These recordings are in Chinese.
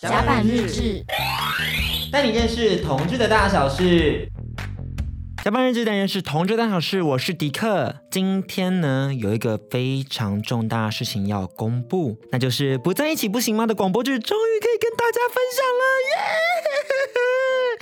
甲板日志，带你认识同志的大小事。甲板日志，带你认识同志的大小事。我是迪克。今天呢，有一个非常重大的事情要公布，那就是不在一起不行吗的广播剧，终于可以跟大家分享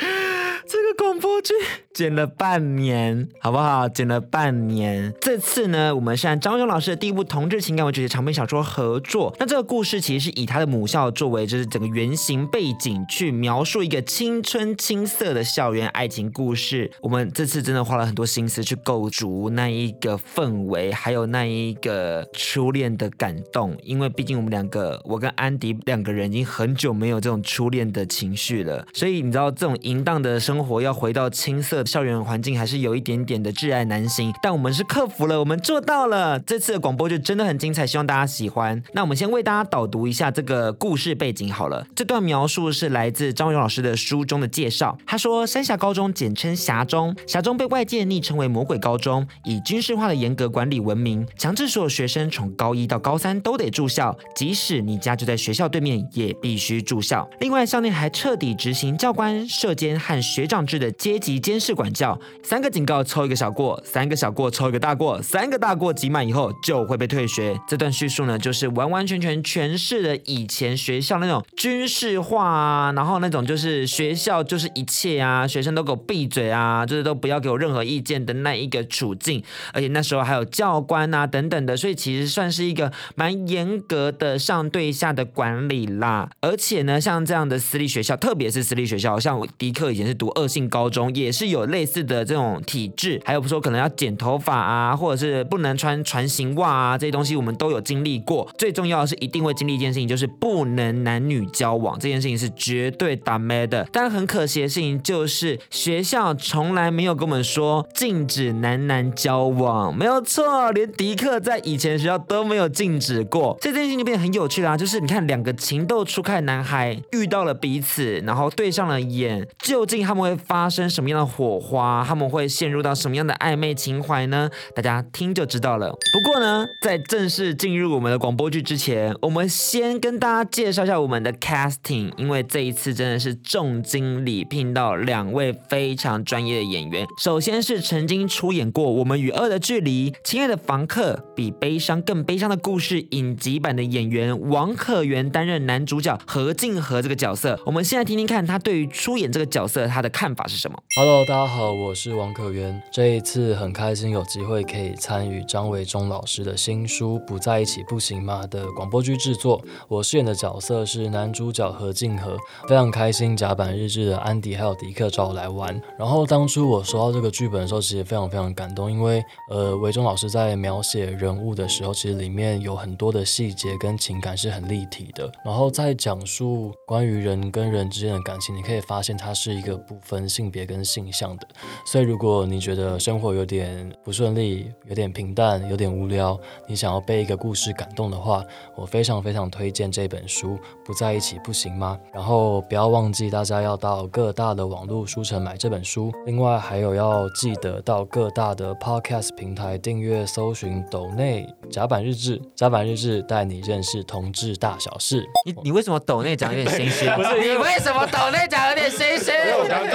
了，耶！这个广播剧剪了半年，好不好？剪了半年。这次呢，我们是按张勇老师的第一部同志情感文学长篇小说合作。那这个故事其实是以他的母校作为就是整个原型背景，去描述一个青春青涩的校园爱情故事。我们这次真的花了很多心思去构筑那一个氛围，还有那一个初恋的感动。因为毕竟我们两个，我跟安迪两个人已经很久没有这种初恋的情绪了，所以你知道这种淫荡的生。生活要回到青涩校园环境，还是有一点点的挚爱难行。但我们是克服了，我们做到了。这次的广播就真的很精彩，希望大家喜欢。那我们先为大家导读一下这个故事背景好了。这段描述是来自张勇老师的书中的介绍。他说，三峡高中简称峡中，峡中被外界昵称为魔鬼高中，以军事化的严格管理闻名，强制所有学生从高一到高三都得住校，即使你家就在学校对面，也必须住校。另外，校内还彻底执行教官、舍监和学长制的阶级监视管教，三个警告抽一个小过，三个小过抽一个大过，三个大过集满以后就会被退学。这段叙述呢，就是完完全全诠释了以前学校那种军事化啊，然后那种就是学校就是一切啊，学生都给我闭嘴啊，就是都不要给我任何意见的那一个处境。而且那时候还有教官啊等等的，所以其实算是一个蛮严格的上对下的管理啦。而且呢，像这样的私立学校，特别是私立学校，像我迪克以前是读恶性高中，也是有类似的这种体制，还有说可能要剪头发啊，或者是不能穿船型袜啊，这些东西我们都有经历过。最重要的是一定会经历一件事情，就是不能男女交往，这件事情是绝对打咩的。但很可惜的事情就是学校从来没有跟我们说禁止男男交往，没有错，连迪克在以前学校都没有禁止过。这件事情就变得很有趣啦，就是你看两个情窦初开的男孩遇到了彼此，然后对上了眼，究竟他们会发生什么样的火花？他们会陷入到什么样的暧昧情怀呢？大家听就知道了。不过呢，在正式进入我们的广播剧之前，我们先跟大家介绍一下我们的 casting，因为这一次真的是重金礼聘到两位非常专业的演员。首先是曾经出演过《我们与恶的距离》、《亲爱的房客》、《比悲伤更悲伤的故事》影集版的演员王可元担任男主角何静和这个角色。我们现在听听看他对于出演这个角色他的看法是什么。Hello，大家好，我是王可元。这一次很开心有机会可以参与张维忠老师的新书《不在一起不行吗》的广播剧制作。我饰演的角色是男主角何敬和，非常开心。甲板日志的安迪还有迪克找我来玩。然后当初我收到这个剧本的时候，其实非常非常感动，因为呃，维忠老师在描写人物的时候，其实里面有很多的细节跟情感是很立体的。然后在讲述关于人跟人之间的感情，你可以发现它是一个不分性别跟跟性向的，所以如果你觉得生活有点不顺利，有点平淡，有点无聊，你想要被一个故事感动的话，我非常非常推荐这本书《不在一起不行吗》。然后不要忘记，大家要到各大的网络书城买这本书。另外还有要记得到各大的 Podcast 平台订阅、搜寻“抖内甲板日志”，甲板日志带你认识同志大小事。你你为什么抖内讲有点心虚？不是你为什么抖内讲有点心虚？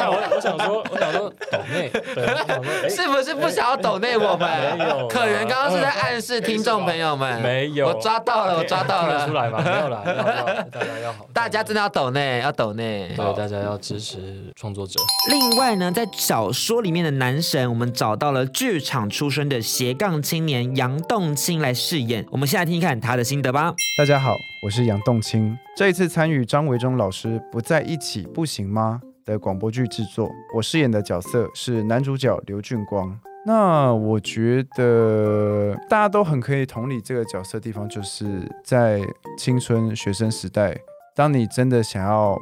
我我我想说。我 我想说抖内，对，是不是不想要抖内我们？没有，可元刚刚是在暗示听众朋友们，没有，我抓到了，我抓到了，出来吧，没有啦，大家要好，大家真的要抖内，要抖内，对，大家要支持创作者。另外呢，在小说里面的男神，我们找到了剧场出身的斜杠青年杨栋青来饰演，我们先来听一看他的心得吧。大家好，我是杨栋青，这一次参与张维忠老师不在一起不行吗？的广播剧制作，我饰演的角色是男主角刘俊光。那我觉得大家都很可以同理这个角色的地方，就是在青春学生时代，当你真的想要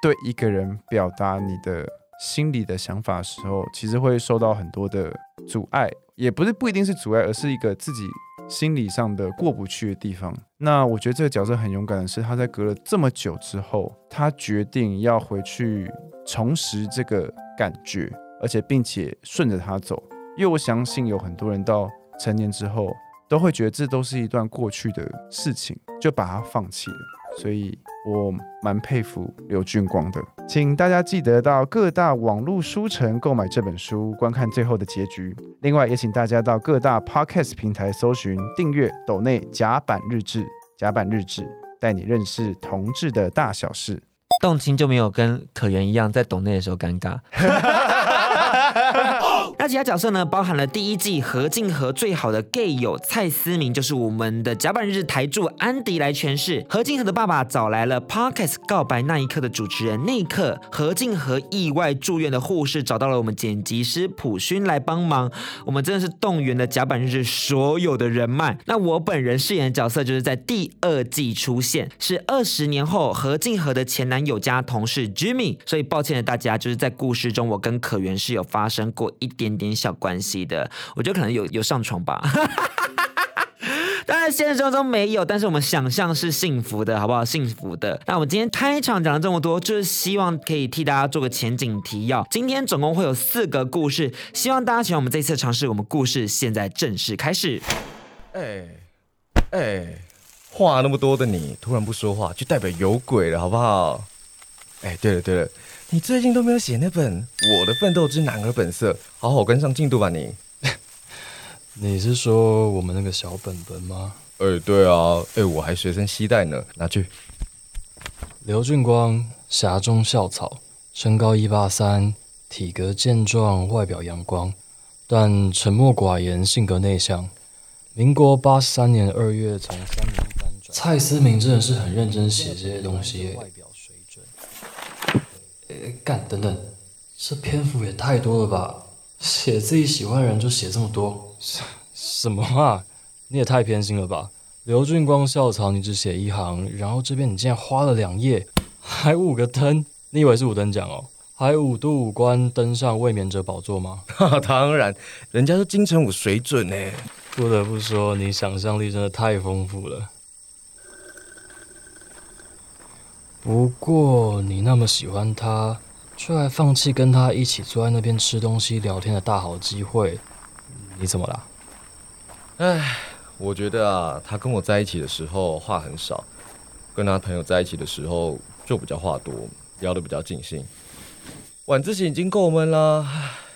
对一个人表达你的心里的想法时候，其实会受到很多的阻碍，也不是不一定是阻碍，而是一个自己。心理上的过不去的地方。那我觉得这个角色很勇敢的是，他在隔了这么久之后，他决定要回去重拾这个感觉，而且并且顺着他走。因为我相信有很多人到成年之后，都会觉得这都是一段过去的事情，就把它放弃了。所以我蛮佩服刘俊光的。请大家记得到各大网络书城购买这本书，观看最后的结局。另外，也请大家到各大 Podcast 平台搜寻、订阅《斗内甲板日志》，甲板日志带你认识同志的大小事。动情就没有跟可元一样在斗内的时候尴尬。那其他角色呢？包含了第一季何静和最好的 gay 友蔡思明，就是我们的甲板日台柱安迪来诠释。何静和的爸爸找来了 Podcast 告白那一刻的主持人，那一刻何静和意外住院的护士找到了我们剪辑师普勋来帮忙。我们真的是动员了甲板日所有的人脉。那我本人饰演的角色就是在第二季出现，是二十年后何静和的前男友加同事 Jimmy。所以抱歉了大家，就是在故事中我跟可元是有发生过一点。一点小关系的，我觉得可能有有上床吧，当然现实生活中没有，但是我们想象是幸福的，好不好？幸福的。那我们今天开场讲了这么多，就是希望可以替大家做个前景提要。今天总共会有四个故事，希望大家喜欢我们这次尝试。我们故事现在正式开始。哎哎，话那么多的你突然不说话，就代表有鬼了，好不好？哎，对了对了。你最近都没有写那本《我的奋斗之男儿本色》，好好跟上进度吧你。你是说我们那个小本本吗？哎，对啊，哎，我还随身携带呢，拿去。刘俊光，峡中校草，身高一八三，体格健壮，外表阳光，但沉默寡言，性格内向。民国八十三年二月从三年班转。蔡思明真的是很认真写这些东西。干等等，这篇幅也太多了吧？写自己喜欢的人就写这么多，什什么啊？你也太偏心了吧？刘俊光校草，你只写一行，然后这边你竟然花了两页，还五个灯，你以为是五等奖哦？还五度五关登上卫冕者宝座吗？哈，当然，人家是金城武水准呢。不得不说，你想象力真的太丰富了。不过你那么喜欢他，却还放弃跟他一起坐在那边吃东西聊天的大好机会，你怎么了？唉，我觉得啊，他跟我在一起的时候话很少，跟他朋友在一起的时候就比较话多，聊得比较尽兴。晚自习已经够闷了，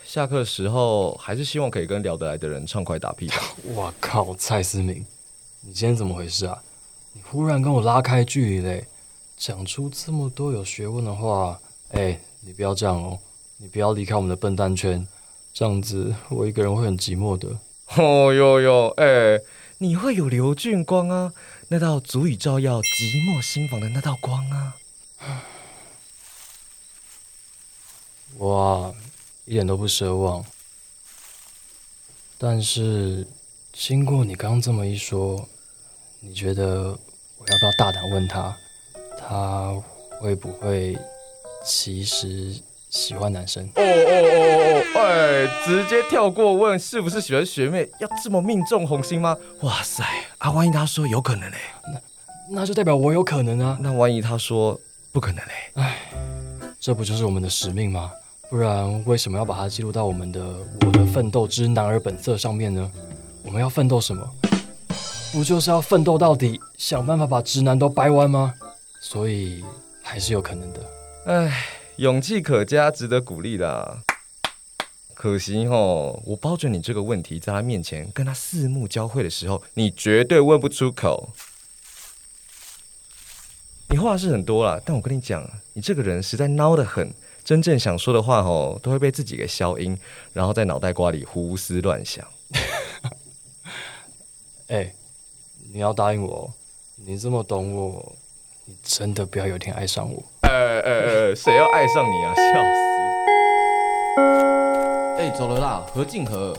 下课的时候还是希望可以跟聊得来的人畅快打屁。我靠，蔡思明，你今天怎么回事啊？你忽然跟我拉开距离嘞？讲出这么多有学问的话，哎、欸，你不要这样哦，你不要离开我们的笨蛋圈，这样子我一个人会很寂寞的。哦哟哟，哎、欸，你会有刘俊光啊，那道足以照耀寂寞心房的那道光啊。哇，一点都不奢望。但是经过你刚刚这么一说，你觉得我要不要大胆问他？他会不会其实喜欢男生？哦哦哦哦哦！哎，直接跳过问是不是喜欢学妹，要这么命中红心吗？哇塞！啊，万一他说有可能嘞？那那就代表我有可能啊。那万一他说不可能嘞？哎，这不就是我们的使命吗？不然为什么要把它记录到我们的《我的奋斗之男儿本色》上面呢？我们要奋斗什么？不就是要奋斗到底，想办法把直男都掰弯吗？所以还是有可能的。唉，勇气可嘉，值得鼓励的。可惜哦，我包准你这个问题在他面前跟他四目交汇的时候，你绝对问不出口。你话是很多啦，但我跟你讲，你这个人实在孬得很。真正想说的话哦，都会被自己给消音，然后在脑袋瓜里胡思乱想。哎，你要答应我，你这么懂我。你真的不要有一天爱上我？哎哎哎，谁要爱上你啊？笑死！哎，走了啦，何静和，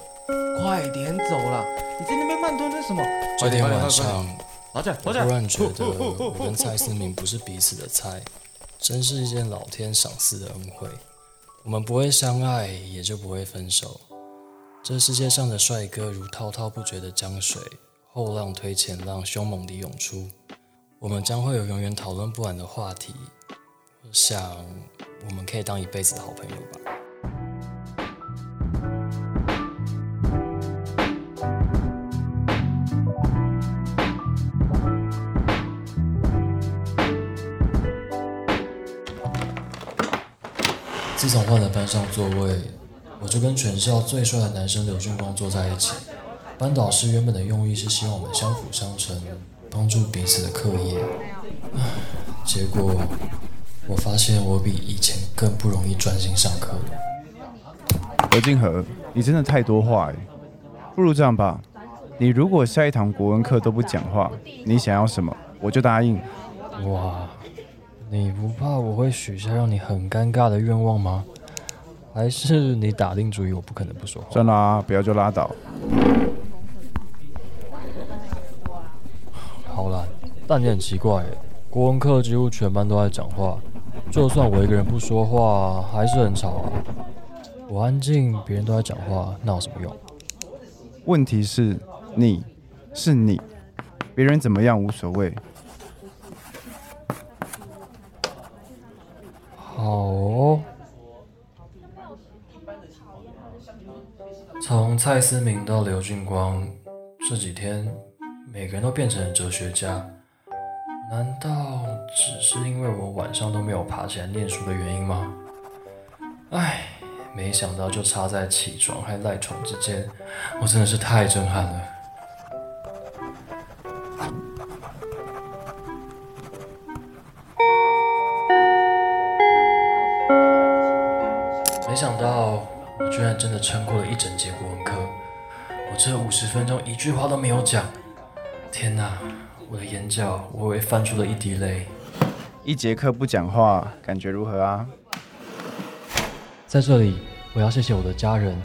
快点走啦！你在那边慢吞吞什么？昨天晚上，我突然觉得我跟蔡思明不是彼此的菜，真是一件老天赏赐的恩惠。我们不会相爱，也就不会分手。这世界上的帅哥如滔滔不绝的江水，后浪推前浪，凶猛地涌出。我们将会有永远讨论不完的话题我想我们可以当一辈子的好朋友吧。自从换了班上座位我就跟全校最帅的男生刘俊光坐在一起。班导师原本的用意是希望我们相辅相成。帮助彼此的课业。结果我发现我比以前更不容易专心上课了。何金河，你真的太多话哎，不如这样吧，你如果下一堂国文课都不讲话，你想要什么我就答应。哇，你不怕我会许下让你很尴尬的愿望吗？还是你打定主意我不可能不说话？算啦，不要就拉倒。但你很奇怪，国文课几乎全班都在讲话，就算我一个人不说话，还是很吵啊。我安静，别人都在讲话，那有什么用？问题是，你是你，别人怎么样无所谓。好哦。从蔡思明到刘俊光，这几天每个人都变成了哲学家。难道只是因为我晚上都没有爬起来念书的原因吗？唉，没想到就差在起床还赖床之间，我真的是太震撼了。没想到我居然真的撑过了一整节国文课，我这五十分钟一句话都没有讲，天哪！我的眼角微微泛出了一滴泪。一节课不讲话，感觉如何啊？在这里，我要谢谢我的家人，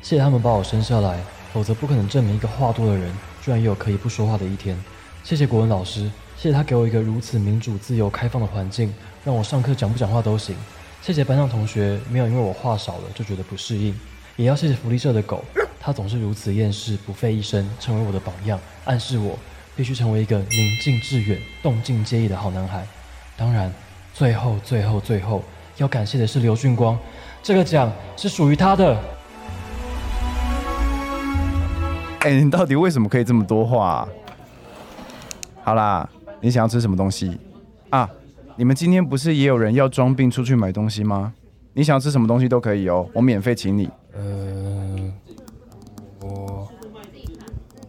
谢谢他们把我生下来，否则不可能证明一个话多的人，居然也有可以不说话的一天。谢谢国文老师，谢谢他给我一个如此民主、自由、开放的环境，让我上课讲不讲话都行。谢谢班上同学，没有因为我话少了就觉得不适应。也要谢谢福利社的狗，它总是如此厌世，不费一声，成为我的榜样，暗示我。必须成为一个宁静致远、动静皆宜的好男孩。当然，最后、最后、最后，要感谢的是刘俊光，这个奖是属于他的。哎，你到底为什么可以这么多话啊？好啦，你想要吃什么东西啊？你们今天不是也有人要装病出去买东西吗？你想要吃什么东西都可以哦，我免费请你。呃。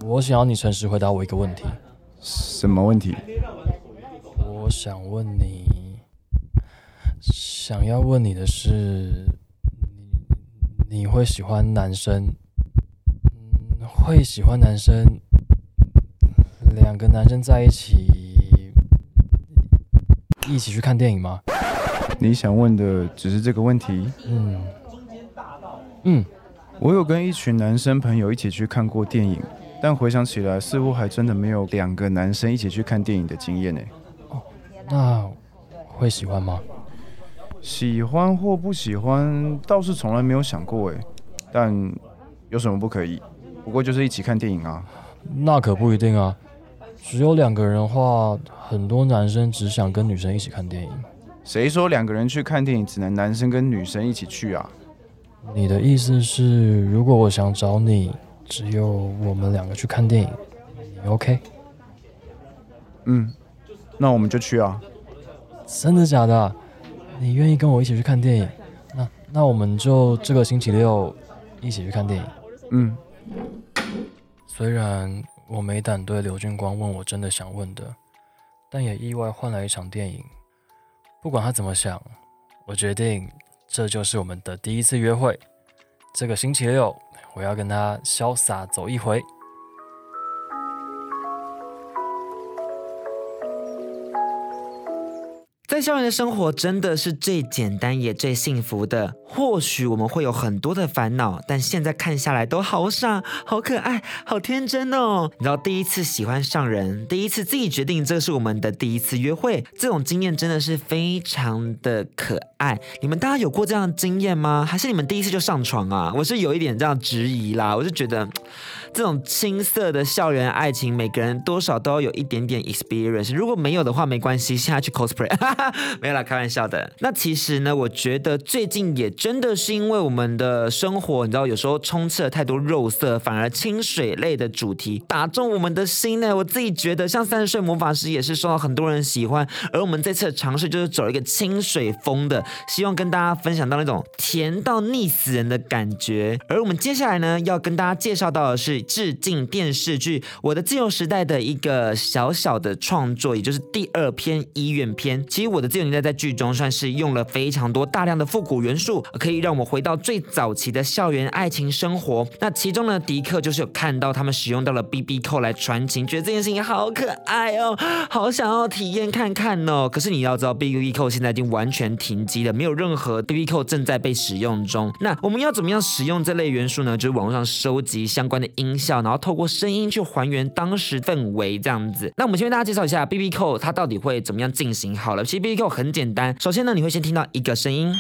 我想要你诚实回答我一个问题。什么问题？我想问你，想要问你的是，你你会喜欢男生？嗯，会喜欢男生？两个男生在一起，一起去看电影吗？你想问的只是这个问题？嗯嗯，我有跟一群男生朋友一起去看过电影。但回想起来，似乎还真的没有两个男生一起去看电影的经验呢。哦，那会喜欢吗？喜欢或不喜欢，倒是从来没有想过诶。但有什么不可以？不过就是一起看电影啊。那可不一定啊。只有两个人的话，很多男生只想跟女生一起看电影。谁说两个人去看电影只能男生跟女生一起去啊？你的意思是，如果我想找你？只有我们两个去看电影，你 OK？嗯，那我们就去啊。真的假的？你愿意跟我一起去看电影？那那我们就这个星期六一起去看电影。嗯。虽然我没胆对刘俊光问我真的想问的，但也意外换来一场电影。不管他怎么想，我决定这就是我们的第一次约会。这个星期六。我要跟他潇洒走一回。校园的生活真的是最简单也最幸福的。或许我们会有很多的烦恼，但现在看下来都好傻、好可爱、好天真哦。你知道，第一次喜欢上人，第一次自己决定这是我们的第一次约会，这种经验真的是非常的可爱。你们大家有过这样的经验吗？还是你们第一次就上床啊？我是有一点这样质疑啦，我就觉得。这种青涩的校园爱情，每个人多少都要有一点点 experience。如果没有的话，没关系，现在去 cosplay，没有啦，开玩笑的。那其实呢，我觉得最近也真的是因为我们的生活，你知道，有时候充斥了太多肉色，反而清水类的主题打中我们的心呢。我自己觉得，像三十岁魔法师也是受到很多人喜欢，而我们这次的尝试就是走一个清水风的，希望跟大家分享到那种甜到腻死人的感觉。而我们接下来呢，要跟大家介绍到的是致敬电视剧《我的自由时代》的一个小小的创作，也就是第二篇医院篇。其实《我的自由年代》在剧中算是用了非常多大量的复古元素，可以让我们回到最早期的校园爱情生活。那其中呢，迪克就是有看到他们使用到了 BB 扣来传情，觉得这件事情好可爱哦，好想要体验看看哦。可是你要知道，BB 扣现在已经完全停机了，没有任何 BB 扣正在被使用中。那我们要怎么样使用这类元素呢？就是网络上收集相关的音效，然后透过声音去还原当时氛围这样子。那我们先为大家介绍一下 B B Q，它到底会怎么样进行好了。其实 B B Q 很简单，首先呢，你会先听到一个声音。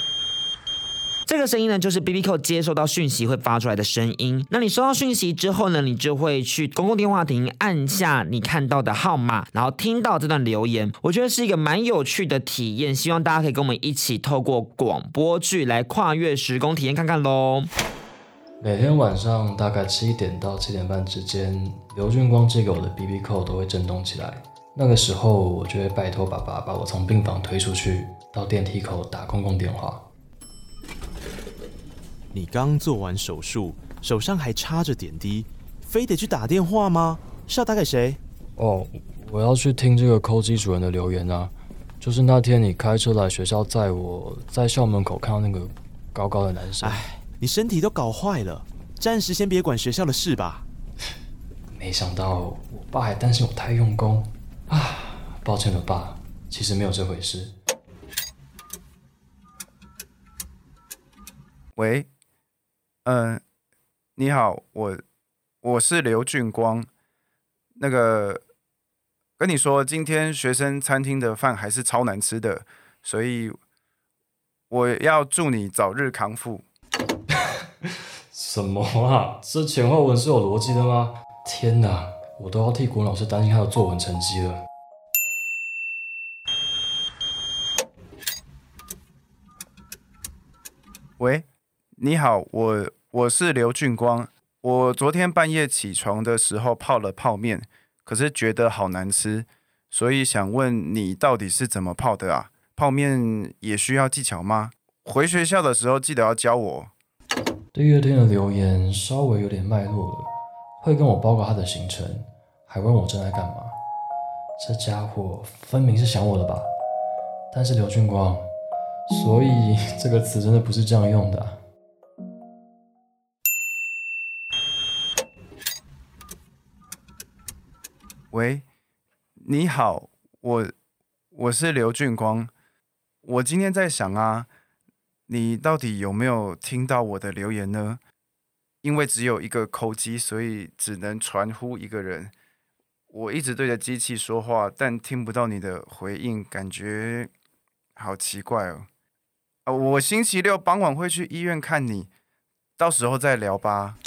这个声音呢，就是 B B Q 接收到讯息会发出来的声音。那你收到讯息之后呢，你就会去公共电话亭按下你看到的号码，然后听到这段留言。我觉得是一个蛮有趣的体验，希望大家可以跟我们一起透过广播剧来跨越时空体验看看喽。每天晚上大概七点到七点半之间，刘俊光寄给我的 BB Call 都会震动起来。那个时候，我就会拜托爸爸把我从病房推出去，到电梯口打公共电话。你刚做完手术，手上还插着点滴，非得去打电话吗？是要打给谁？哦，我要去听这个扣机主人的留言啊。就是那天你开车来学校载我，在校门口看到那个高高的男生。哎，你身体都搞坏了，暂时先别管学校的事吧。没想到我爸还担心我太用功啊，抱歉了爸，其实没有这回事。喂。嗯、呃，你好，我我是刘俊光。那个跟你说，今天学生餐厅的饭还是超难吃的，所以我要祝你早日康复。什么啊？这前后文是有逻辑的吗？天哪，我都要替国文老师担心他的作文成绩了。喂，你好，我。我是刘俊光，我昨天半夜起床的时候泡了泡面，可是觉得好难吃，所以想问你到底是怎么泡的啊？泡面也需要技巧吗？回学校的时候记得要教我。第二天的留言稍微有点脉络了，会跟我报告他的行程，还问我正在干嘛。这家伙分明是想我了吧？但是刘俊光，所以这个词真的不是这样用的。喂，你好，我我是刘俊光。我今天在想啊，你到底有没有听到我的留言呢？因为只有一个扣机，所以只能传呼一个人。我一直对着机器说话，但听不到你的回应，感觉好奇怪哦。啊，我星期六傍晚会去医院看你，到时候再聊吧。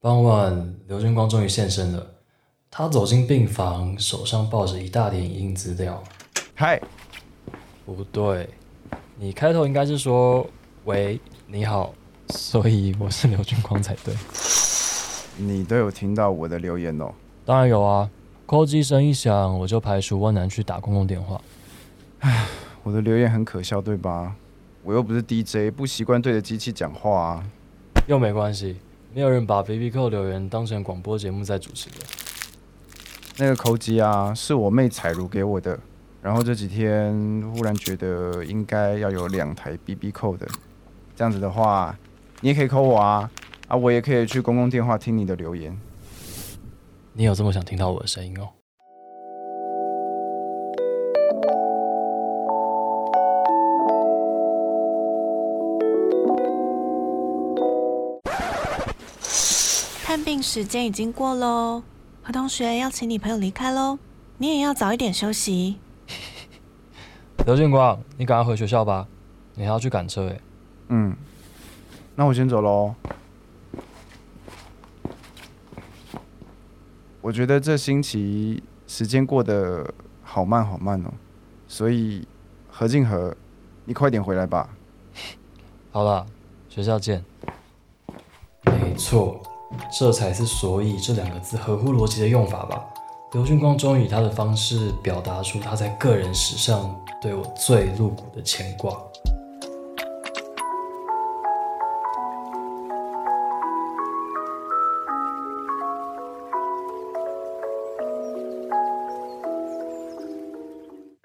傍晚，刘俊光终于现身了。他走进病房，手上抱着一大叠影音资料。嗨，不对，你开头应该是说“喂，你好”，所以我是刘俊光才对。你都有听到我的留言哦？当然有啊，扣机声一响，我就排除万难去打公共电话。唉，我的留言很可笑，对吧？我又不是 DJ，不习惯对着机器讲话啊。又没关系，没有人把 BB 扣留言当成广播节目在主持的。那个扣机啊，是我妹彩如给我的。然后这几天忽然觉得应该要有两台 BB 扣的，这样子的话，你也可以扣我啊，啊，我也可以去公共电话听你的留言。你有这么想听到我的声音哦？看病时间已经过喽。何同学要请你朋友离开喽，你也要早一点休息。刘建光，你赶快回学校吧，你还要去赶车诶。嗯，那我先走喽。我觉得这星期时间过得好慢好慢哦，所以何静和，你快点回来吧。好了，学校见。没错，这才是“所以”这两个字合乎逻辑的用法吧？刘俊光终于以他的方式表达出他在个人史上对我最露骨的牵挂。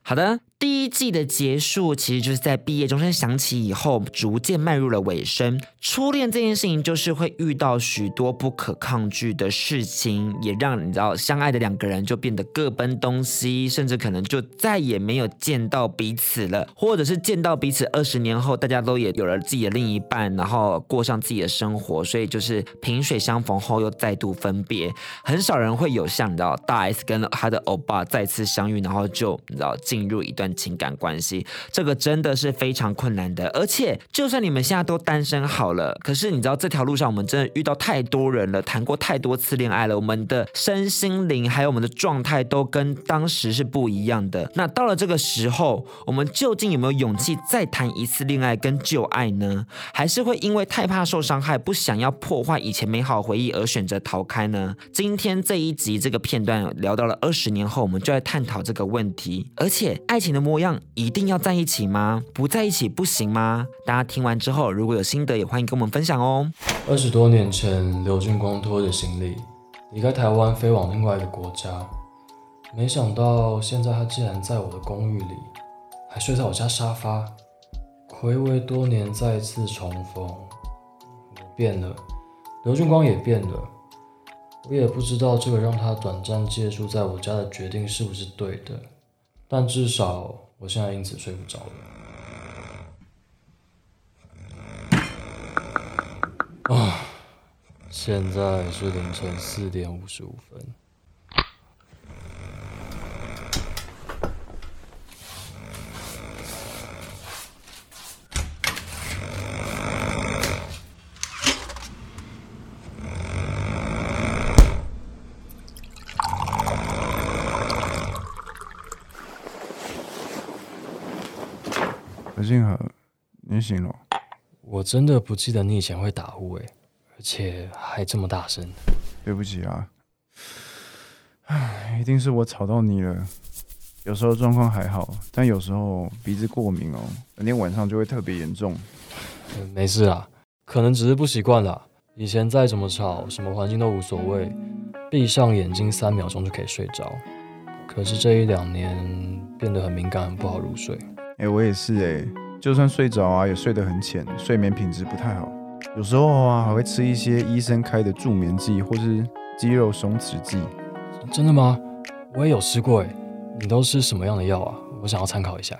好的。第季的结束，其实就是在毕业钟声响起以后，逐渐迈入了尾声。初恋这件事情，就是会遇到许多不可抗拒的事情，也让你知道相爱的两个人就变得各奔东西，甚至可能就再也没有见到彼此了，或者是见到彼此二十年后，大家都也有了自己的另一半，然后过上自己的生活，所以就是萍水相逢后又再度分别。很少人会有像你知道大 S 跟他的欧巴再次相遇，然后就你知道进入一段。情感关系，这个真的是非常困难的。而且，就算你们现在都单身好了，可是你知道这条路上，我们真的遇到太多人了，谈过太多次恋爱了，我们的身心灵还有我们的状态都跟当时是不一样的。那到了这个时候，我们究竟有没有勇气再谈一次恋爱跟旧爱呢？还是会因为太怕受伤害，不想要破坏以前美好回忆而选择逃开呢？今天这一集这个片段聊到了二十年后，我们就来探讨这个问题。而且，爱情的模样一定要在一起吗？不在一起不行吗？大家听完之后，如果有心得，也欢迎跟我们分享哦。二十多年前，刘俊光拖着行李离开台湾，飞往另外一个国家。没想到现在他竟然在我的公寓里，还睡在我家沙发。暌违多年再次重逢，我变了，刘俊光也变了。我也不知道这个让他短暂借住在我家的决定是不是对的。但至少我现在因此睡不着了。啊，现在是凌晨四点五十五分。静和，你醒了？我真的不记得你以前会打呼诶，而且还这么大声。对不起啊，唉，一定是我吵到你了。有时候状况还好，但有时候鼻子过敏哦，那天晚上就会特别严重。嗯，没事啊，可能只是不习惯啦。以前再怎么吵，什么环境都无所谓，闭上眼睛三秒钟就可以睡着。可是这一两年变得很敏感，很不好入睡。哎、欸，我也是哎、欸，就算睡着啊，也睡得很浅，睡眠品质不太好。有时候啊，还会吃一些医生开的助眠剂或是肌肉松弛剂。真的吗？我也有吃过哎。你都吃什么样的药啊？我想要参考一下。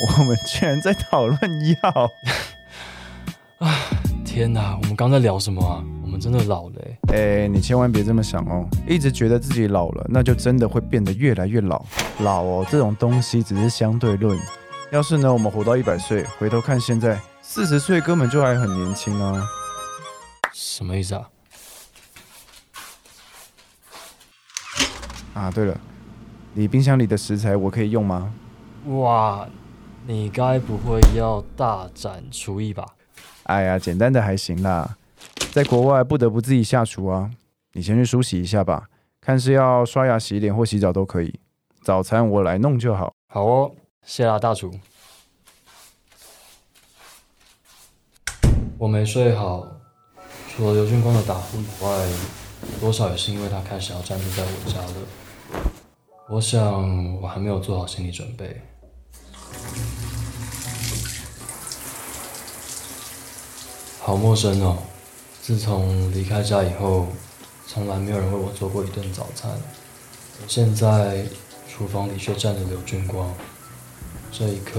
我们居然在讨论药！啊，天哪，我们刚在聊什么啊？真的老了哎、欸！你千万别这么想哦，一直觉得自己老了，那就真的会变得越来越老。老哦，这种东西只是相对论。要是呢，我们活到一百岁，回头看现在，四十岁根本就还很年轻啊。什么意思啊？啊，对了，你冰箱里的食材我可以用吗？哇，你该不会要大展厨艺吧？哎呀，简单的还行啦。在国外不得不自己下厨啊，你先去梳洗一下吧，看是要刷牙、洗脸或洗澡都可以。早餐我来弄就好。好哦，谢啦，大厨。我没睡好，除了刘俊光的打呼以外，多少也是因为他开始要暂住在我家了。我想我还没有做好心理准备。好陌生哦。自从离开家以后，从来没有人为我做过一顿早餐。现在厨房里却站着刘俊光，这一刻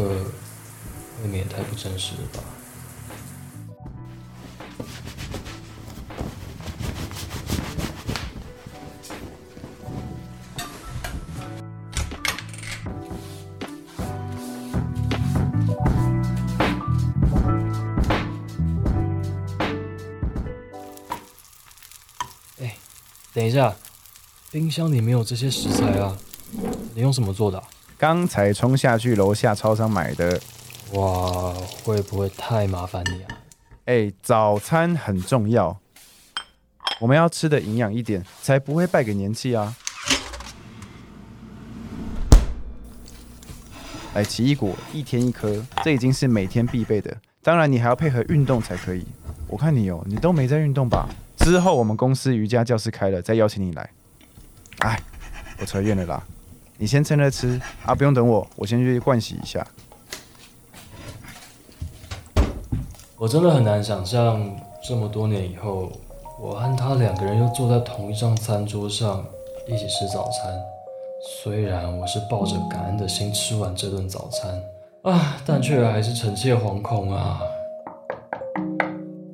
未免也太不真实了吧。等一下，冰箱里没有这些食材啊，你用什么做的啊？刚才冲下去楼下超商买的。哇，会不会太麻烦你啊？哎，早餐很重要，我们要吃的营养一点，才不会败给年纪啊。来，奇异果一天一颗，这已经是每天必备的。当然，你还要配合运动才可以。我看你哦，你都没在运动吧？之后我们公司瑜伽教室开了，再邀请你来。哎，我扯远了啦，你先趁热吃啊，不用等我，我先去盥洗一下。我真的很难想象，这么多年以后，我和他两个人又坐在同一张餐桌上一起吃早餐。虽然我是抱着感恩的心吃完这顿早餐啊，但却还是臣妾惶恐啊。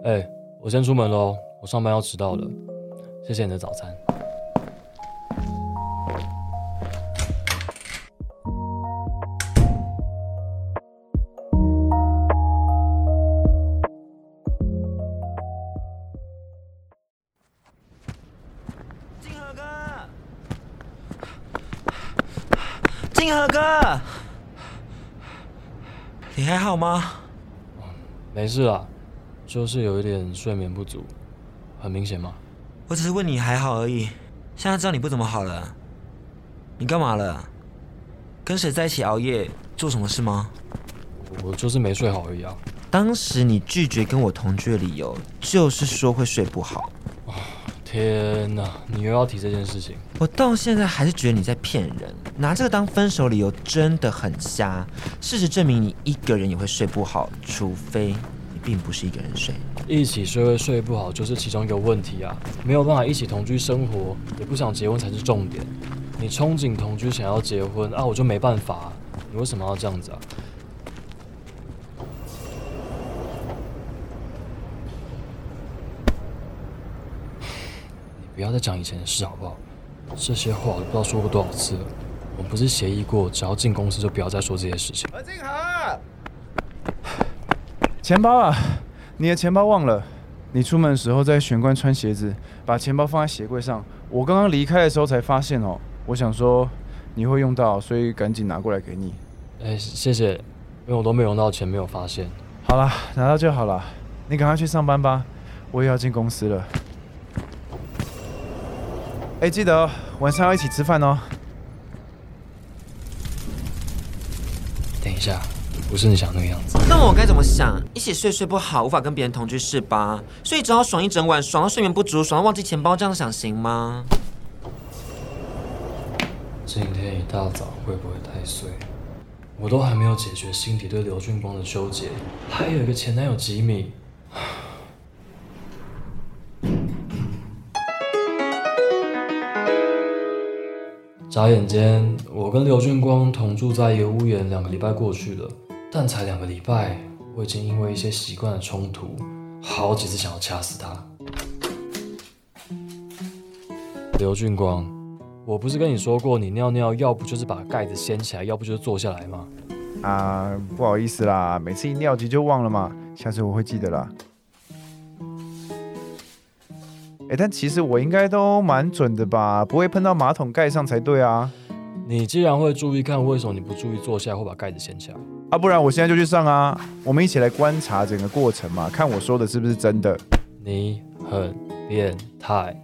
哎，我先出门喽，我上班要迟到了。谢谢你的早餐。金河哥，金河哥，你还好吗？没事啊。就是有一点睡眠不足，很明显吗？我只是问你还好而已。现在知道你不怎么好了，你干嘛了？跟谁在一起熬夜？做什么事吗？我就是没睡好而已啊。当时你拒绝跟我同居的理由，就是说会睡不好。天哪，你又要提这件事情？我到现在还是觉得你在骗人，拿这个当分手理由真的很瞎。事实证明，你一个人也会睡不好，除非。并不是一个人睡，一起睡会睡不好，就是其中一个问题啊！没有办法一起同居生活，也不想结婚才是重点。你憧憬同居，想要结婚啊，我就没办法。你为什么要这样子啊？你不要再讲以前的事好不好？这些话我都不知道说过多少次了。我们不是协议过，只要进公司就不要再说这些事情。何静和。钱包啊，你的钱包忘了。你出门的时候在玄关穿鞋子，把钱包放在鞋柜上。我刚刚离开的时候才发现哦。我想说你会用到，所以赶紧拿过来给你。哎，谢谢，因为我都没有用到钱，没有发现。好了，拿到就好了。你赶快去上班吧，我也要进公司了。哎，记得晚上要一起吃饭哦。等一下。不是你想那个样子。那我该怎么想？一起睡睡不好，无法跟别人同居是吧？所以只好爽一整晚，爽到睡眠不足，爽到忘记钱包，这样想行吗？今天一大早会不会太碎？我都还没有解决心底对刘俊光的纠结，还有一个前男友吉米。眨眼间，我跟刘俊光同住在一个屋檐，两个礼拜过去了。但才两个礼拜，我已经因为一些习惯的冲突，好几次想要掐死他。刘俊光，我不是跟你说过，你尿尿要不就是把盖子掀起来，要不就是坐下来吗？啊，不好意思啦，每次一尿急就忘了嘛，下次我会记得啦。哎，但其实我应该都蛮准的吧，不会喷到马桶盖上才对啊。你既然会注意看，为什么你不注意坐下来或把盖子掀起来？啊，不然我现在就去上啊！我们一起来观察整个过程嘛，看我说的是不是真的。你很变态。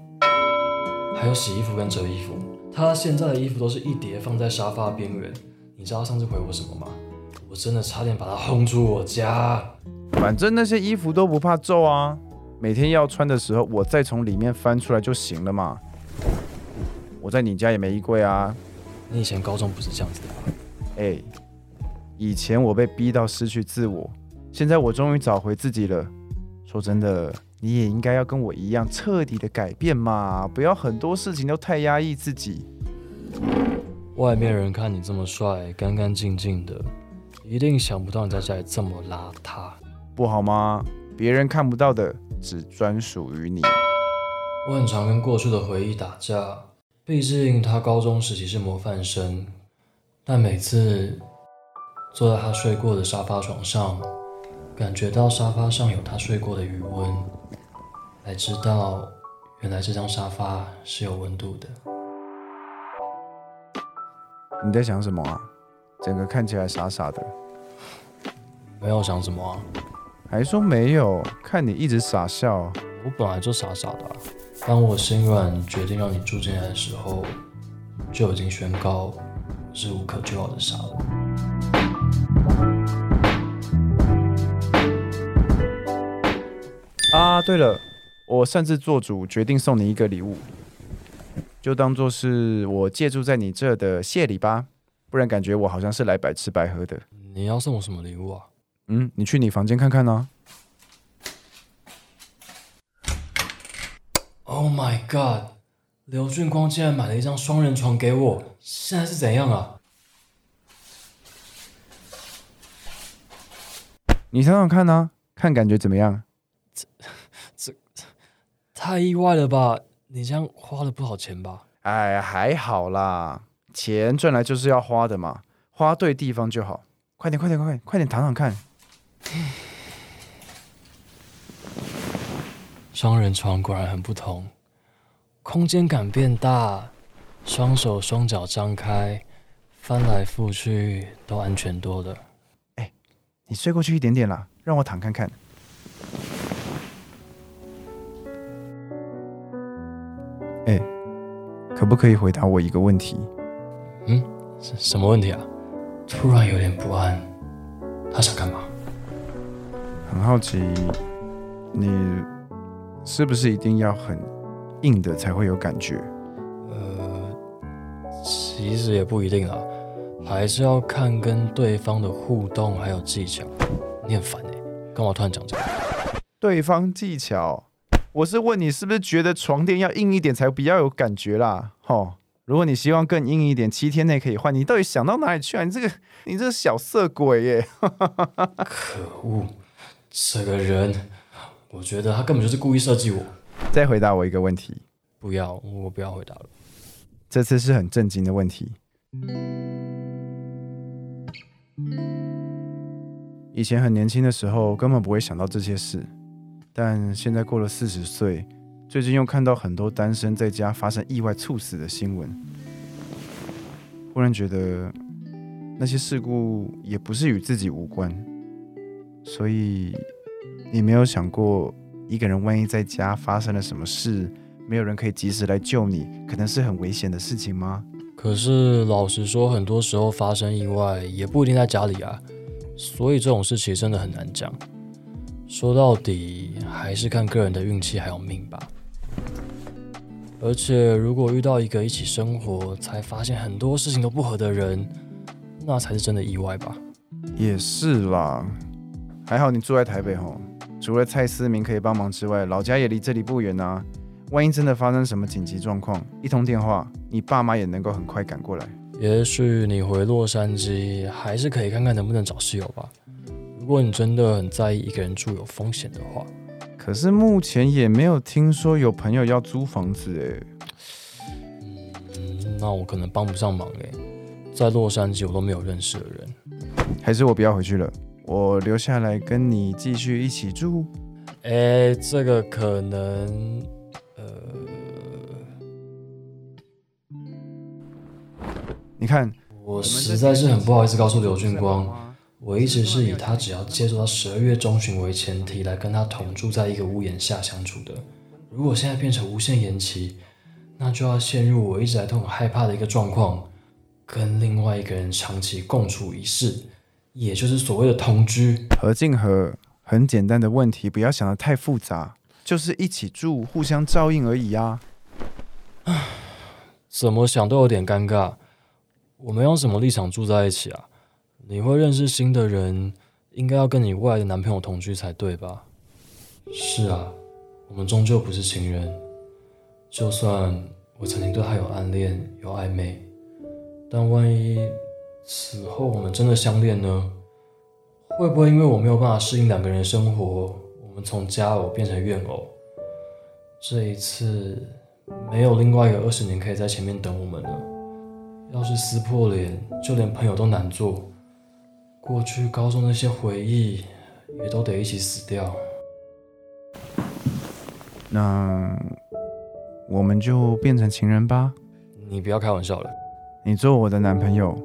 还有洗衣服跟折衣服，他现在的衣服都是一叠放在沙发边缘。你知道他上次回我什么吗？我真的差点把他轰出我家。反正那些衣服都不怕皱啊，每天要穿的时候，我再从里面翻出来就行了嘛。我在你家也没衣柜啊。你以前高中不是这样子的吗？哎。以前我被逼到失去自我，现在我终于找回自己了。说真的，你也应该要跟我一样彻底的改变嘛，不要很多事情都太压抑自己。外面人看你这么帅，干干净净的，一定想不到你在家里这么邋遢，不好吗？别人看不到的，只专属于你。我很常跟过去的回忆打架，毕竟他高中时期是模范生，但每次。坐在他睡过的沙发床上，感觉到沙发上有他睡过的余温，才知道原来这张沙发是有温度的。你在想什么啊？整个看起来傻傻的。没有想什么啊？还说没有？看你一直傻笑。我本来就傻傻的啊。当我心软决定让你住进来的时候，就已经宣告是无可救药的傻了。啊，对了，我擅自做主，决定送你一个礼物，就当做是我借住在你这的谢礼吧。不然感觉我好像是来白吃白喝的。你要送我什么礼物啊？嗯，你去你房间看看呢。Oh my god！刘俊光竟然买了一张双人床给我，现在是怎样啊？你想想看呢，看感觉怎么样？太意外了吧？你这样花了不少钱吧？哎，还好啦。钱赚来就是要花的嘛，花对地方就好。快点，快点，快点，快点躺躺看。双人床果然很不同，空间感变大，双手双脚张开，翻来覆去都安全多了。哎，你睡过去一点点啦，让我躺看看。哎，可不可以回答我一个问题？嗯，什什么问题啊？突然有点不安，他想干嘛？很好奇，你是不是一定要很硬的才会有感觉？呃，其实也不一定啊，还是要看跟对方的互动还有技巧。你很烦哎，干嘛突然讲这个？对方技巧？我是问你是不是觉得床垫要硬一点才比较有感觉啦？吼。如果你希望更硬一点，七天内可以换，你到底想到哪里去啊？你这个，你这个小色鬼耶！可恶，这个人，我觉得他根本就是故意设计我。再回答我一个问题。不要，我不要回答了。这次是很震惊的问题。以前很年轻的时候，根本不会想到这些事，但现在过了四十岁。最近又看到很多单身在家发生意外猝死的新闻，忽然觉得那些事故也不是与自己无关，所以你没有想过，一个人万一在家发生了什么事，没有人可以及时来救你，可能是很危险的事情吗？可是老实说，很多时候发生意外也不一定在家里啊，所以这种事情真的很难讲。说到底，还是看个人的运气还有命吧。而且，如果遇到一个一起生活才发现很多事情都不合的人，那才是真的意外吧？也是啦，还好你住在台北吼，除了蔡思明可以帮忙之外，老家也离这里不远啊。万一真的发生什么紧急状况，一通电话，你爸妈也能够很快赶过来。也许你回洛杉矶，还是可以看看能不能找室友吧。如果你真的很在意一个人住有风险的话。可是目前也没有听说有朋友要租房子哎，嗯，那我可能帮不上忙哎，在洛杉矶我都没有认识的人，还是我不要回去了，我留下来跟你继续一起住。哎，这个可能，呃，你看，我实在是很不好意思告诉刘俊光。我一直是以他只要接触到十二月中旬为前提来跟他同住在一个屋檐下相处的。如果现在变成无限延期，那就要陷入我一直来都很害怕的一个状况，跟另外一个人长期共处一室，也就是所谓的同居。何静和，很简单的问题，不要想得太复杂，就是一起住，互相照应而已啊。唉，怎么想都有点尴尬。我们用什么立场住在一起啊？你会认识新的人，应该要跟你未来的男朋友同居才对吧？是啊，我们终究不是情人。就算我曾经对他有暗恋、有暧昧，但万一此后我们真的相恋呢？会不会因为我没有办法适应两个人的生活，我们从佳偶变成怨偶？这一次没有另外一个二十年可以在前面等我们了。要是撕破脸，就连朋友都难做。过去高中那些回忆，也都得一起死掉。那我们就变成情人吧。你不要开玩笑了。你做我的男朋友，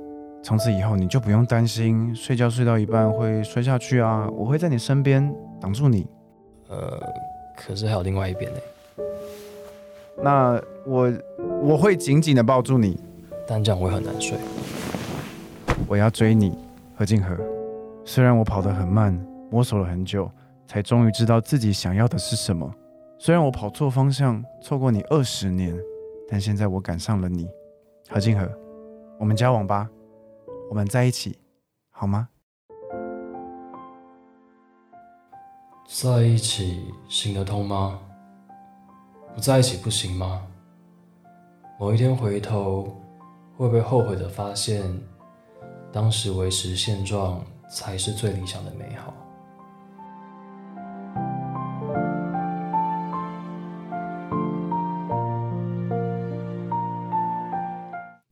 从此以后你就不用担心睡觉睡到一半会摔下去啊！我会在你身边挡住你。呃，可是还有另外一边呢。那我我会紧紧的抱住你，但这样我会很难睡。我要追你，何静和。虽然我跑得很慢，摸索了很久，才终于知道自己想要的是什么。虽然我跑错方向，错过你二十年，但现在我赶上了你，何静和。我们交往吧，我们在一起，好吗？在一起行得通吗？不在一起不行吗？某一天回头，会不会后悔的发现，当时维持现状才是最理想的美好？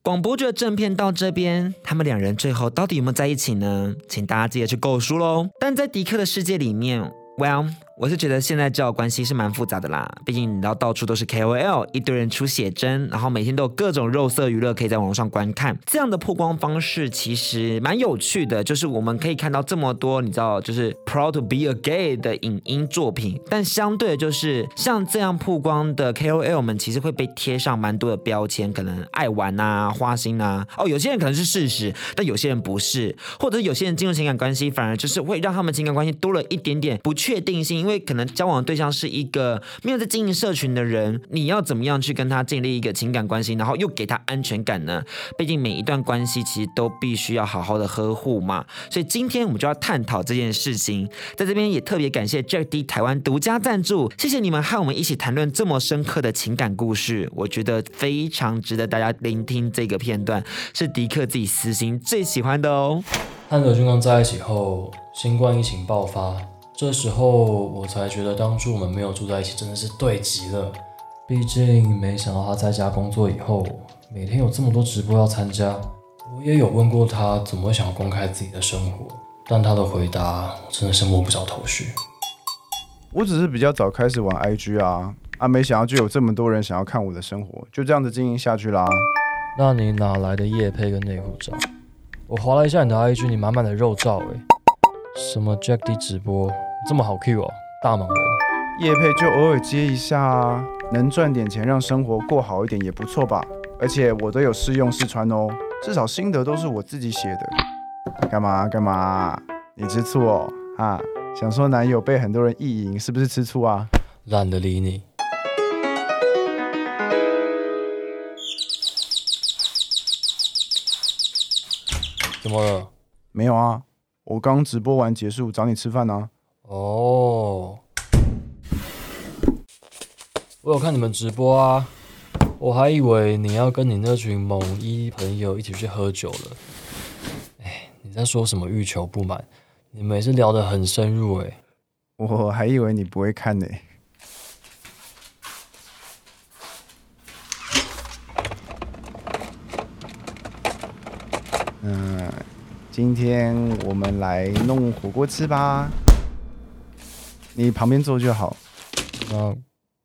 广播剧的正片到这边，他们两人最后到底有没有在一起呢？请大家记得去购书喽。但在迪克的世界里面，Well。我是觉得现在交友关系是蛮复杂的啦，毕竟你知道到处都是 KOL，一堆人出写真，然后每天都有各种肉色娱乐可以在网络上观看。这样的曝光方式其实蛮有趣的，就是我们可以看到这么多你知道就是 proud to be a gay 的影音作品，但相对的就是像这样曝光的 KOL 们，其实会被贴上蛮多的标签，可能爱玩啊、花心啊。哦，有些人可能是事实，但有些人不是，或者有些人进入情感关系，反而就是会让他们情感关系多了一点点不确定性。因为可能交往的对象是一个没有在经营社群的人，你要怎么样去跟他建立一个情感关系，然后又给他安全感呢？毕竟每一段关系其实都必须要好好的呵护嘛。所以今天我们就要探讨这件事情。在这边也特别感谢 Jack D 台湾独家赞助，谢谢你们和我们一起谈论这么深刻的情感故事，我觉得非常值得大家聆听。这个片段是迪克自己私心最喜欢的哦。和刘俊刚在一起后，新冠疫情爆发。这时候我才觉得，当初我们没有住在一起，真的是对极了。毕竟没想到他在家工作以后，每天有这么多直播要参加。我也有问过他，怎么会想要公开自己的生活，但他的回答真的是摸不着头绪。我只是比较早开始玩 IG 啊，啊，没想到就有这么多人想要看我的生活，就这样子经营下去啦。那你哪来的夜配跟内裤照？我划了一下你的 IG，你满满的肉照哎，什么 Jack D 直播？这么好 Q 哦，大忙人，叶配就偶尔接一下啊，能赚点钱让生活过好一点也不错吧。而且我都有试用试穿哦，至少心得都是我自己写的。干嘛干嘛？你吃醋哦？啊，想说男友被很多人意淫，是不是吃醋啊？懒得理你。怎么了？没有啊，我刚直播完结束，找你吃饭呢。哦，我有看你们直播啊，我还以为你要跟你那群某一朋友一起去喝酒了。哎，你在说什么欲求不满？你们也是聊得很深入哎。我还以为你不会看呢。嗯，今天我们来弄火锅吃吧。你旁边坐就好。那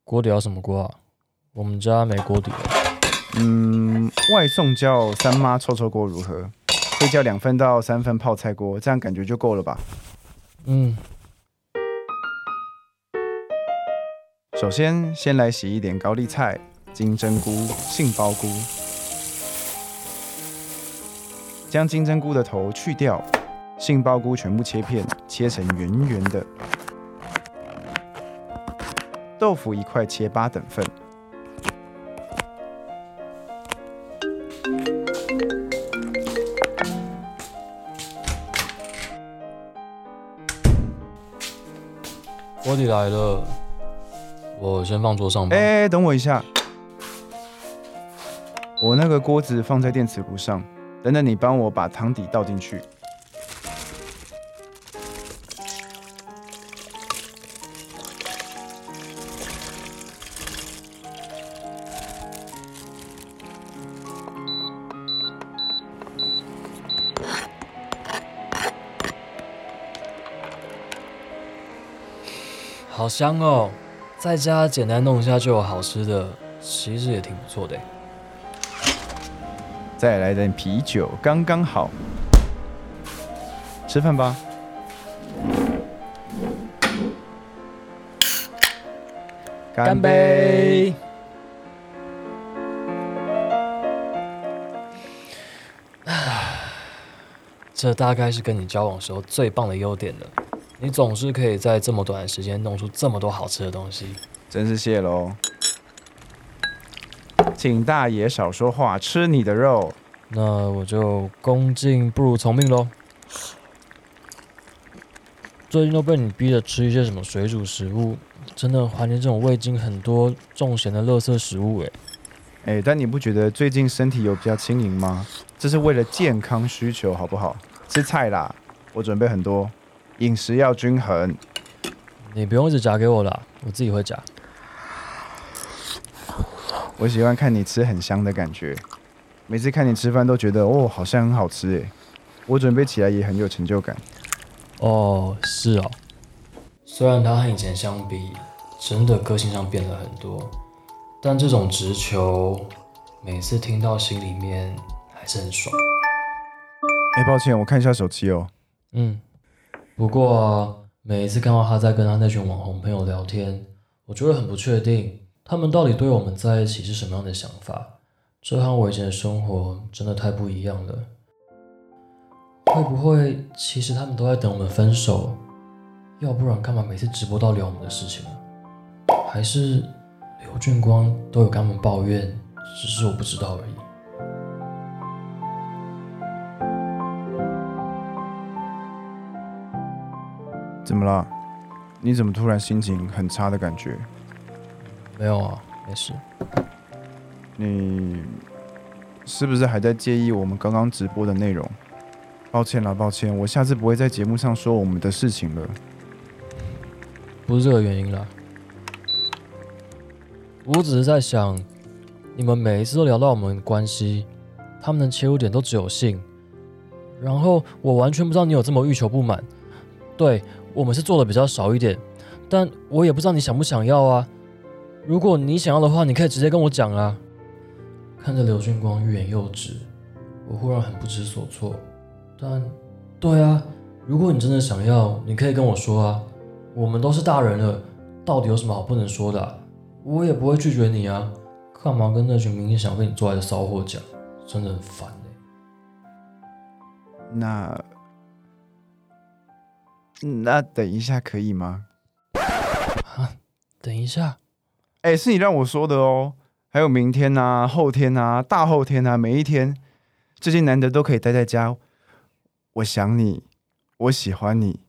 锅底要什么锅啊？我们家没锅底。嗯，外送叫三妈臭臭锅如何？会叫两份到三份泡菜锅，这样感觉就够了吧？嗯。首先，先来洗一点高丽菜、金针菇、杏鲍菇，将金针菇的头去掉，杏鲍菇全部切片，切成圆圆的。豆腐一块切八等份，锅底来了，我先放桌上吧。哎，等我一下，我那个锅子放在电磁炉上，等等你帮我把汤底倒进去。好香哦，在家简单弄一下就有好吃的，其实也挺不错的。再来点啤酒，刚刚好。吃饭吧。干杯！这大概是跟你交往时候最棒的优点了。你总是可以在这么短的时间弄出这么多好吃的东西，真是谢喽。请大爷少说话，吃你的肉。那我就恭敬不如从命喽。最近都被你逼着吃一些什么水煮食物，真的怀念这种味精很多、重咸的垃圾食物诶。哎，但你不觉得最近身体有比较轻盈吗？这是为了健康需求，好不好？吃菜啦，我准备很多，饮食要均衡。你不用一直夹给我啦，我自己会夹。我喜欢看你吃很香的感觉，每次看你吃饭都觉得哦，好像很好吃诶。我准备起来也很有成就感。哦，是哦。虽然他和以前相比，真的个性上变了很多，但这种直球，每次听到心里面还是很爽。哎，抱歉，我看一下手机哦。嗯，不过啊，每一次看到他在跟他那群网红朋友聊天，我就会很不确定，他们到底对我们在一起是什么样的想法。这和我以前的生活真的太不一样了。会不会其实他们都在等我们分手？要不然干嘛每次直播都聊我们的事情？还是刘俊光都有跟他们抱怨，只是我不知道而已。怎么了？你怎么突然心情很差的感觉？没有啊，没事。你是不是还在介意我们刚刚直播的内容？抱歉了，抱歉，我下次不会在节目上说我们的事情了。不是这个原因啦，我只是在想，你们每一次都聊到我们关系，他们的切入点都只有性，然后我完全不知道你有这么欲求不满。对。我们是做的比较少一点，但我也不知道你想不想要啊。如果你想要的话，你可以直接跟我讲啊。看着刘俊光欲言又止，我忽然很不知所措。但，对啊，如果你真的想要，你可以跟我说啊。我们都是大人了，到底有什么好不能说的啊？我也不会拒绝你啊。干嘛跟那群明明想跟你做爱的骚货讲？真的很烦欸。那。那等一下可以吗？啊，等一下，哎、欸，是你让我说的哦。还有明天啊，后天啊，大后天啊，每一天，最近难得都可以待在家。我想你，我喜欢你，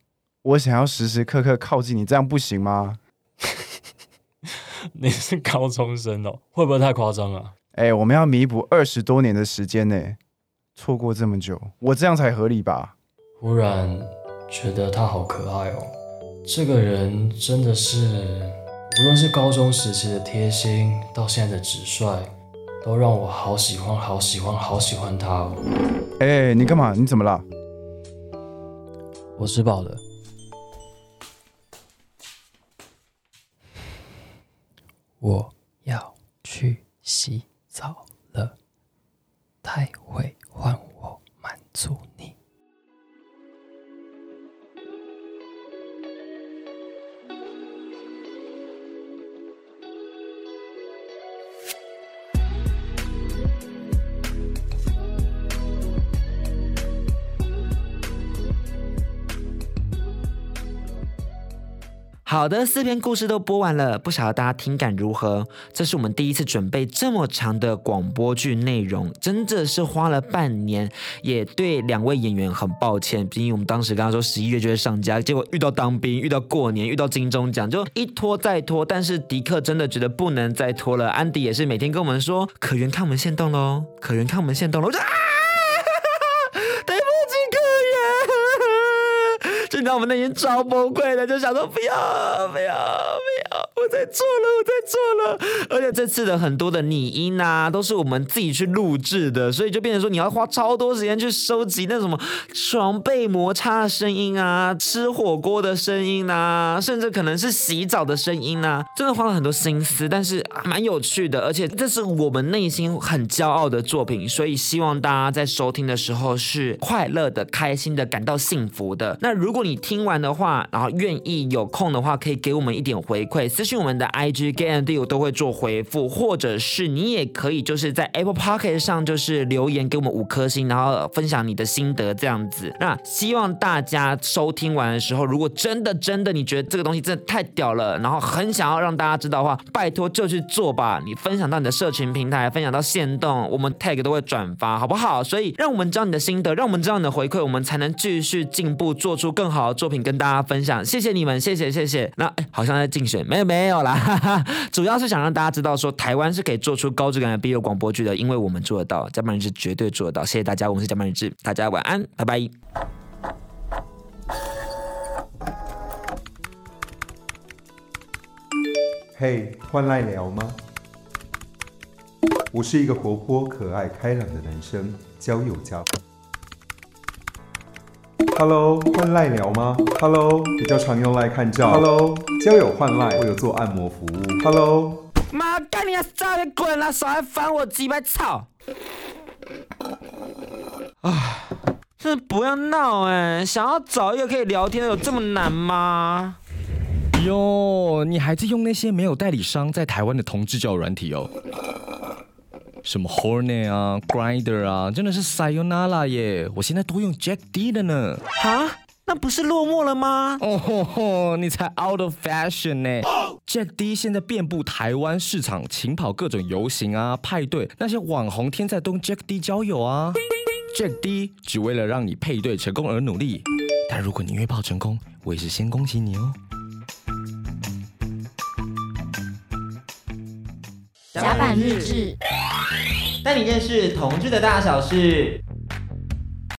我想要时时刻刻靠近你，这样不行吗？你是高中生哦，会不会太夸张啊？哎、欸，我们要弥补二十多年的时间呢，错过这么久，我这样才合理吧？忽然。觉得他好可爱哦，这个人真的是，无论是高中时期的贴心，到现在的直率，都让我好喜欢、好喜欢、好喜欢他哦。哎、欸，你干嘛？你怎么了？我吃饱了，我要去洗澡了。太会换我满足好的，四篇故事都播完了，不晓得大家听感如何？这是我们第一次准备这么长的广播剧内容，真的是花了半年，也对两位演员很抱歉，毕竟我们当时跟他说十一月就会上架，结果遇到当兵，遇到过年，遇到金钟奖，就一拖再拖。但是迪克真的觉得不能再拖了，安迪也是每天跟我们说，可原看我们现动喽，可原看我们现动喽。我就啊你知道我们那天超崩溃的，就想说不要不要不要，我在做了，我在做了。而且这次的很多的拟音啊，都是我们自己去录制的，所以就变成说你要花超多时间去收集那什么床被摩擦的声音啊，吃火锅的声音啊，甚至可能是洗澡的声音啊，真的花了很多心思，但是蛮有趣的，而且这是我们内心很骄傲的作品，所以希望大家在收听的时候是快乐的、开心的、感到幸福的。那如果你你听完的话，然后愿意有空的话，可以给我们一点回馈，私信我们的 IG Gandy，我都会做回复，或者是你也可以就是在 Apple Podcast 上就是留言给我们五颗星，然后分享你的心得这样子。那希望大家收听完的时候，如果真的真的你觉得这个东西真的太屌了，然后很想要让大家知道的话，拜托就去做吧。你分享到你的社群平台，分享到线动，我们 tag 都会转发，好不好？所以让我们知道你的心得，让我们知道你的回馈，我们才能继续进步，做出更好的作品跟大家分享。谢谢你们，谢谢谢谢。那哎，好像在竞选，没有没有啦，主要是想让大家知道说，台湾是可以做出高质感的 BL 广播剧的，因为我们做得到，加班人志绝对做得到。谢谢大家，我们是加班人志，大家晚安，拜拜。嘿，换赖聊吗？我是一个活泼、可爱、开朗的男生，交友家。Hello，换赖聊吗？Hello，比较常用赖看照。Hello，交友换赖，我有做按摩服务。Hello，妈干你啊！早点滚啦！少来烦我鸡巴操！啊，真的不要闹哎！想要找一个可以聊天的，有这么难吗？哟，你还在用那些没有代理商在台湾的同志交友软体哦？什么 Hornet 啊，Grinder 啊，真的是 Sayonara 耶！我现在都用 Jack D 的呢。哈？那不是落寞了吗？哦吼吼，你才 out of fashion 呢！Jack D 现在遍布台湾市场，勤跑各种游行啊、派对，那些网红天在都 Jack D 交友啊。Jack D 只为了让你配对成功而努力，但如果你约炮成功，我也是先恭喜你哦。甲板日志，带你认识同志的大小事。